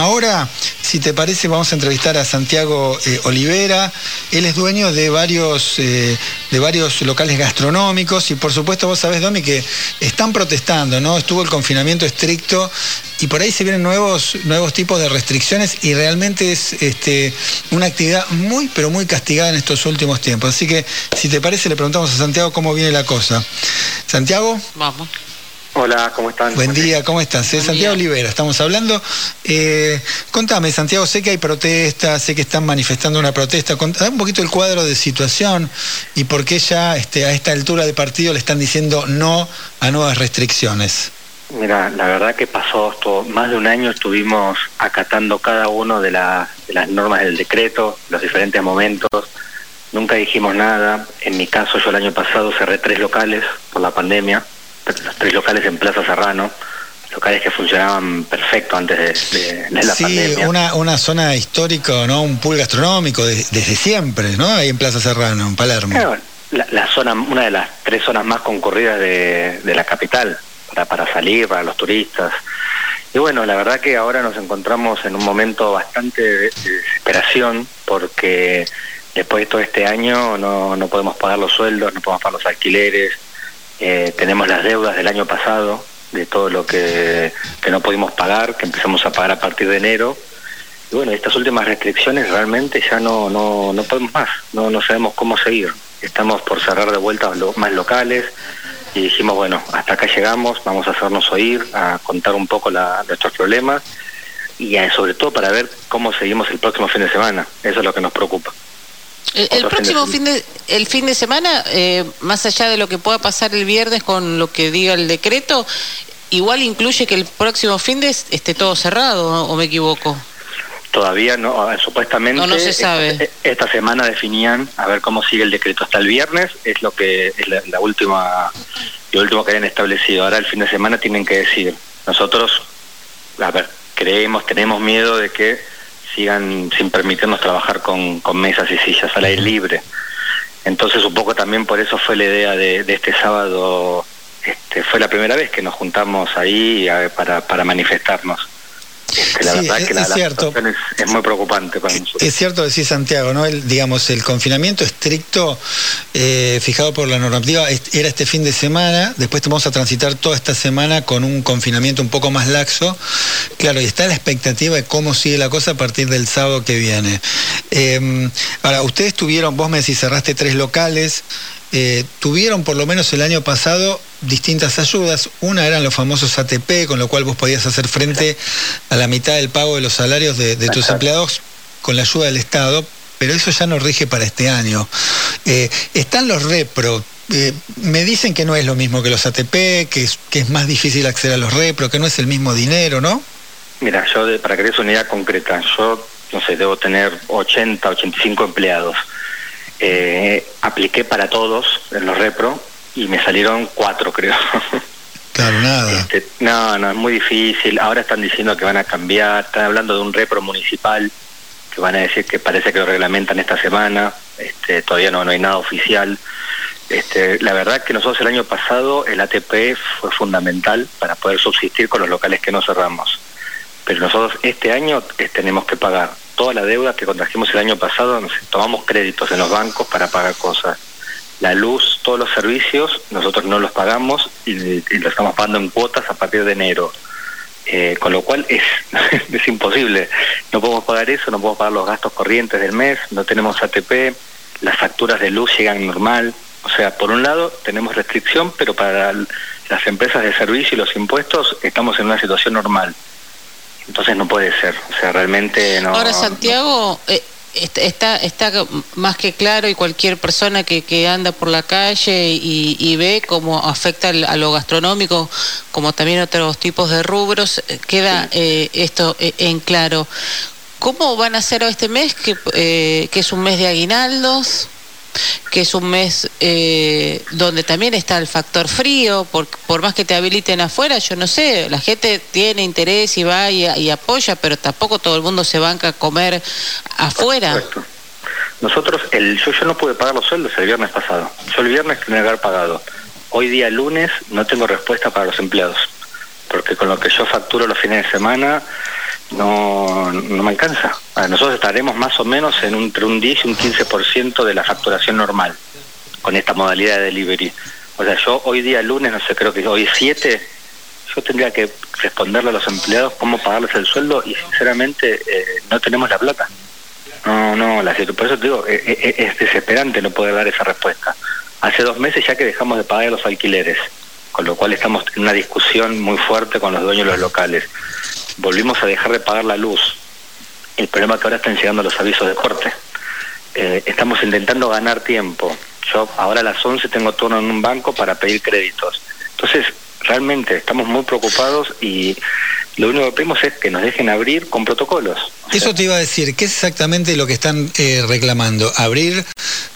Ahora, si te parece, vamos a entrevistar a Santiago eh, Olivera. Él es dueño de varios, eh, de varios locales gastronómicos y por supuesto vos sabés, Domi, que están protestando, ¿no? Estuvo el confinamiento estricto y por ahí se vienen nuevos, nuevos tipos de restricciones y realmente es este, una actividad muy, pero muy castigada en estos últimos tiempos. Así que, si te parece, le preguntamos a Santiago cómo viene la cosa. Santiago. Vamos. Hola, ¿cómo están? Buen día, ¿cómo estás? Es Santiago Olivera, estamos hablando. Eh, contame, Santiago, sé que hay protestas, sé que están manifestando una protesta. Contame un poquito el cuadro de situación y por qué ya este, a esta altura de partido le están diciendo no a nuevas restricciones. Mira, la verdad que pasó esto, más de un año estuvimos acatando cada uno de, las normas del decreto, los diferentes momentos. Nunca dijimos nada. En mi caso, yo el año pasado cerré tres locales por la pandemia los tres locales en Plaza Serrano, locales que funcionaban perfecto antes de, la pandemia. Sí, una, una zona histórica, ¿no? Un pool gastronómico desde siempre, ¿no? Ahí en Plaza Serrano, en Palermo. la, zona, una de las tres zonas más concurridas de, la capital para, para salir, para los turistas. Y bueno, la verdad que ahora nos encontramos en un momento bastante de desesperación porque después de todo este año no, no podemos pagar los sueldos, no podemos pagar los alquileres, eh, tenemos las deudas del año pasado, de todo lo que, no pudimos pagar, que empezamos a pagar a partir de enero. Y bueno, estas últimas restricciones realmente ya no, no, no podemos más, no, no sabemos cómo seguir. Estamos por cerrar de vuelta los más locales y dijimos, bueno, hasta acá llegamos, vamos a hacernos oír, a contar un poco la, nuestros problemas y sobre todo para ver cómo seguimos el próximo fin de semana. Eso es lo que nos preocupa. El, próximo fin de, el fin de semana, eh, más allá de lo que pueda pasar el viernes con lo que diga el decreto, igual incluye que el próximo fin de esté todo cerrado, ¿o me equivoco? Todavía no, supuestamente. No, se sabe. Esta, semana definían a ver cómo sigue el decreto hasta el viernes, es lo que es la, última, lo último que habían establecido. Ahora el fin de semana tienen que decir. Nosotros, a ver, creemos, tenemos miedo de que sigan sin permitirnos trabajar con, con mesas y sillas al aire libre. Entonces un poco también por eso fue la idea de, de este sábado, este, fue la primera vez que nos juntamos ahí para, para manifestarnos la verdad es, que la, cierto. es, muy preocupante para nosotros. Es cierto decir Santiago, ¿no? El, digamos, el confinamiento estricto eh, fijado por la normativa era este fin de semana, después vamos a transitar toda esta semana con un confinamiento un poco más laxo. Claro, y está la expectativa de cómo sigue la cosa a partir del sábado que viene. Eh, ahora, ustedes tuvieron, vos me decís, cerraste tres locales, eh, tuvieron por lo menos el año pasado distintas ayudas. Una eran los famosos ATP, con lo cual vos podías hacer frente a la mitad del pago de los salarios de, tus empleados con la ayuda del Estado, pero eso ya no rige para este año. Eh, están los repro. Eh, me dicen que no es lo mismo que los ATP, que es, que es más difícil acceder a los repro, que no es el mismo dinero, ¿no? Mira, yo para que des una idea concreta, yo no sé, debo tener 80, 85 empleados. Eh, apliqué para todos en los repro y me salieron cuatro, creo. Claro, nada. Este, no, no, es muy difícil. Ahora están diciendo que van a cambiar, están hablando de un repro municipal, que van a decir que parece que lo reglamentan esta semana, este, todavía no, no hay nada oficial. Este, la verdad que nosotros el año pasado el ATP fue fundamental para poder subsistir con los locales que no cerramos. Pero nosotros este año eh, tenemos que pagar toda la deuda que contrajimos el año pasado, tomamos créditos en los bancos para pagar cosas. La luz, todos los servicios, nosotros no los pagamos y, los estamos pagando en cuotas a partir de enero. Eh, con lo cual es, es imposible. No podemos pagar eso, no podemos pagar los gastos corrientes del mes, no tenemos ATP, las facturas de luz llegan normal. O sea, por un lado tenemos restricción, pero para las empresas de servicio y los impuestos estamos en una situación normal. Entonces no puede ser, o sea, realmente no. Ahora, Santiago, eh, está, está más que claro y cualquier persona que, que anda por la calle y, ve cómo afecta a lo gastronómico, como también otros tipos de rubros, eh, queda eh, esto en claro. ¿Cómo van a ser este mes, que, que es un mes de aguinaldos? Que es un mes eh, donde también está el factor frío, por, por más que te habiliten afuera, yo no sé, la gente tiene interés y va y, apoya, pero tampoco todo el mundo se banca a comer afuera. Nosotros, el, yo, yo no pude pagar los sueldos el viernes pasado. Yo el viernes tenía que haber pagado. Hoy día lunes no tengo respuesta para los empleados, porque con lo que yo facturo los fines de semana no no, me alcanza. nosotros estaremos más o menos en un, entre un 10 y un 15% de la facturación normal con esta modalidad de delivery. O sea, yo hoy día lunes, no sé, creo que hoy 7, yo tendría que responderle a los empleados cómo pagarles el sueldo y sinceramente eh, no tenemos la plata. No, no, la, por eso te digo, eh, eh, es desesperante no poder dar esa respuesta. Hace dos meses ya que dejamos de pagar los alquileres, con lo cual estamos en una discusión muy fuerte con los dueños de los locales. Volvimos a dejar de pagar la luz. El problema es que ahora están llegando los avisos de corte. estamos intentando ganar tiempo. Yo ahora a las 11 tengo turno en un banco para pedir créditos. Entonces, realmente estamos muy preocupados y lo único que pedimos es que nos dejen abrir con protocolos. Eso te iba a decir, ¿qué es exactamente lo que están eh, reclamando? ¿Abrir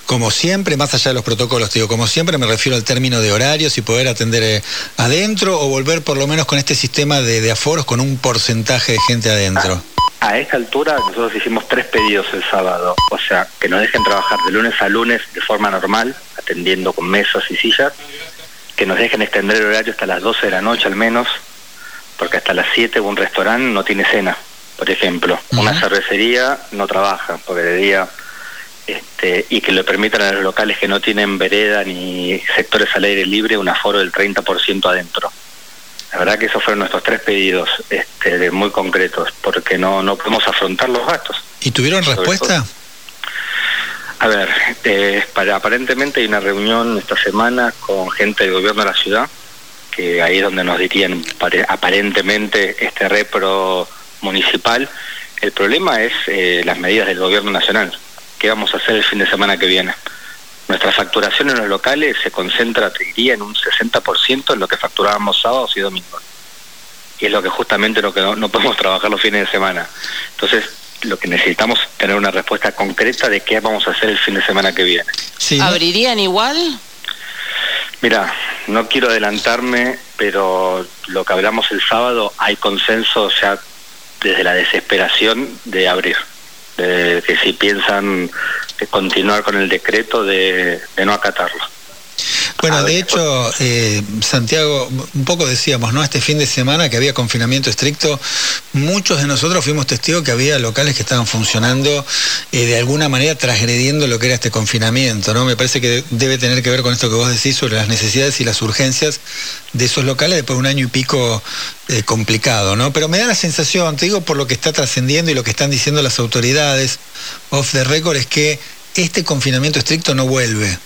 como siempre, más allá de los protocolos? Te digo, como siempre me refiero al término de horarios y poder atender eh, adentro o volver por lo menos con este sistema de, aforos con un porcentaje de gente adentro. A, esta altura nosotros hicimos tres pedidos el sábado, o sea, que nos dejen trabajar de lunes a lunes de forma normal, atendiendo con mesas y sillas, que nos dejen extender el horario hasta las 12 de la noche al menos, porque hasta las 7 un restaurante no tiene cena, por ejemplo. Una cervecería no trabaja, porque de día, este, y que le permitan a los locales que no tienen vereda ni sectores al aire libre un aforo del 30% adentro. La verdad que esos fueron nuestros tres pedidos este, muy concretos, porque no, no podemos afrontar los gastos. ¿Y tuvieron respuesta? A ver, eh, para, aparentemente hay una reunión esta semana con gente del gobierno de la ciudad que ahí es donde nos dirían aparentemente este repro municipal. El problema es eh, las medidas del gobierno nacional. ¿Qué vamos a hacer el fin de semana que viene? Nuestra facturación en los locales se concentra, te diría, en un 60% en lo que facturábamos sábados y domingos. Y es lo que justamente lo que no, podemos trabajar los fines de semana. Entonces, lo que necesitamos es tener una respuesta concreta de qué vamos a hacer el fin de semana que viene. ¿Abrirían igual? Mira, no quiero adelantarme, pero lo que hablamos el sábado, hay consenso, o sea, desde la desesperación de abrir, de que si piensan continuar con el decreto de no acatarlo. Bueno, de hecho, eh, Santiago, un poco decíamos, ¿no? Este fin de semana que había confinamiento estricto, muchos de nosotros fuimos testigos que había locales que estaban funcionando eh, de alguna manera transgrediendo lo que era este confinamiento, ¿no? Me parece que debe tener que ver con esto que vos decís sobre las necesidades y las urgencias de esos locales después de un año y pico eh, complicado, ¿no? Pero me da la sensación, te digo por lo que está trascendiendo y lo que están diciendo las autoridades off the record, es que este confinamiento estricto no vuelve.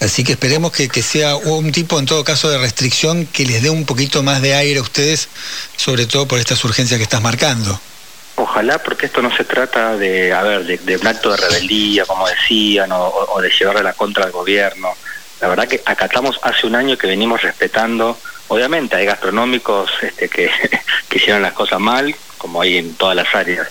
Así que esperemos que, sea un tipo, en todo caso, de restricción que les dé un poquito más de aire a ustedes, sobre todo por estas urgencias que estás marcando. Ojalá, porque esto no se trata de, a ver, de, un acto de rebeldía, como decían, o, de llevarle la contra al gobierno. La verdad que acatamos hace un año que venimos respetando. Obviamente hay gastronómicos este, que, que hicieron las cosas mal, como hay en todas las áreas,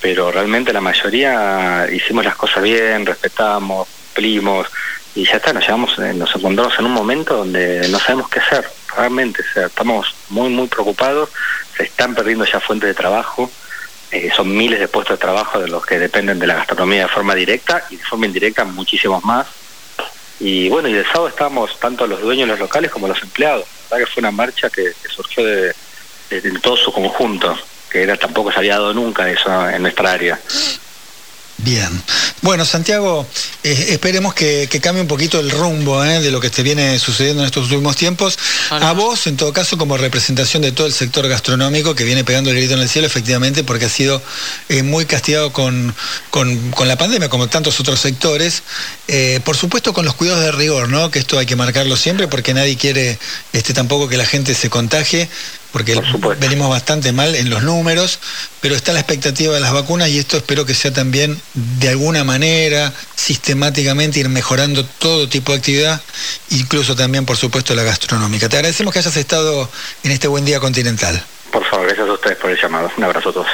pero realmente la mayoría hicimos las cosas bien, respetamos, cumplimos y ya está, nos, llevamos, eh, nos encontramos en un momento donde no sabemos qué hacer, realmente, o sea, estamos muy, muy preocupados, se están perdiendo ya fuentes de trabajo, eh, son miles de puestos de trabajo de los que dependen de la gastronomía de forma directa y de forma indirecta muchísimos más. Y bueno, y el sábado estábamos tanto los dueños de los locales como los empleados. La verdad que fue una marcha que, surgió de, todo su conjunto, que era tampoco se había dado nunca eso en nuestra área. Bien. Bueno, Santiago, eh, esperemos que, cambie un poquito el rumbo eh, de lo que te viene sucediendo en estos últimos tiempos. A vos, en todo caso, como representación de todo el sector gastronómico que viene pegando el grito en el cielo, efectivamente, porque ha sido eh, muy castigado con, con, la pandemia, como tantos otros sectores. por supuesto, con los cuidados de rigor, ¿no? Que esto hay que marcarlo siempre, porque nadie quiere este, tampoco que la gente se contagie porque venimos bastante mal en los números, pero está la expectativa de las vacunas y esto espero que sea también de alguna manera, sistemáticamente ir mejorando todo tipo de actividad, incluso también, por supuesto, la gastronómica. Te agradecemos que hayas estado en este buen día continental. Por favor, gracias a ustedes por el llamado. Un abrazo a todos.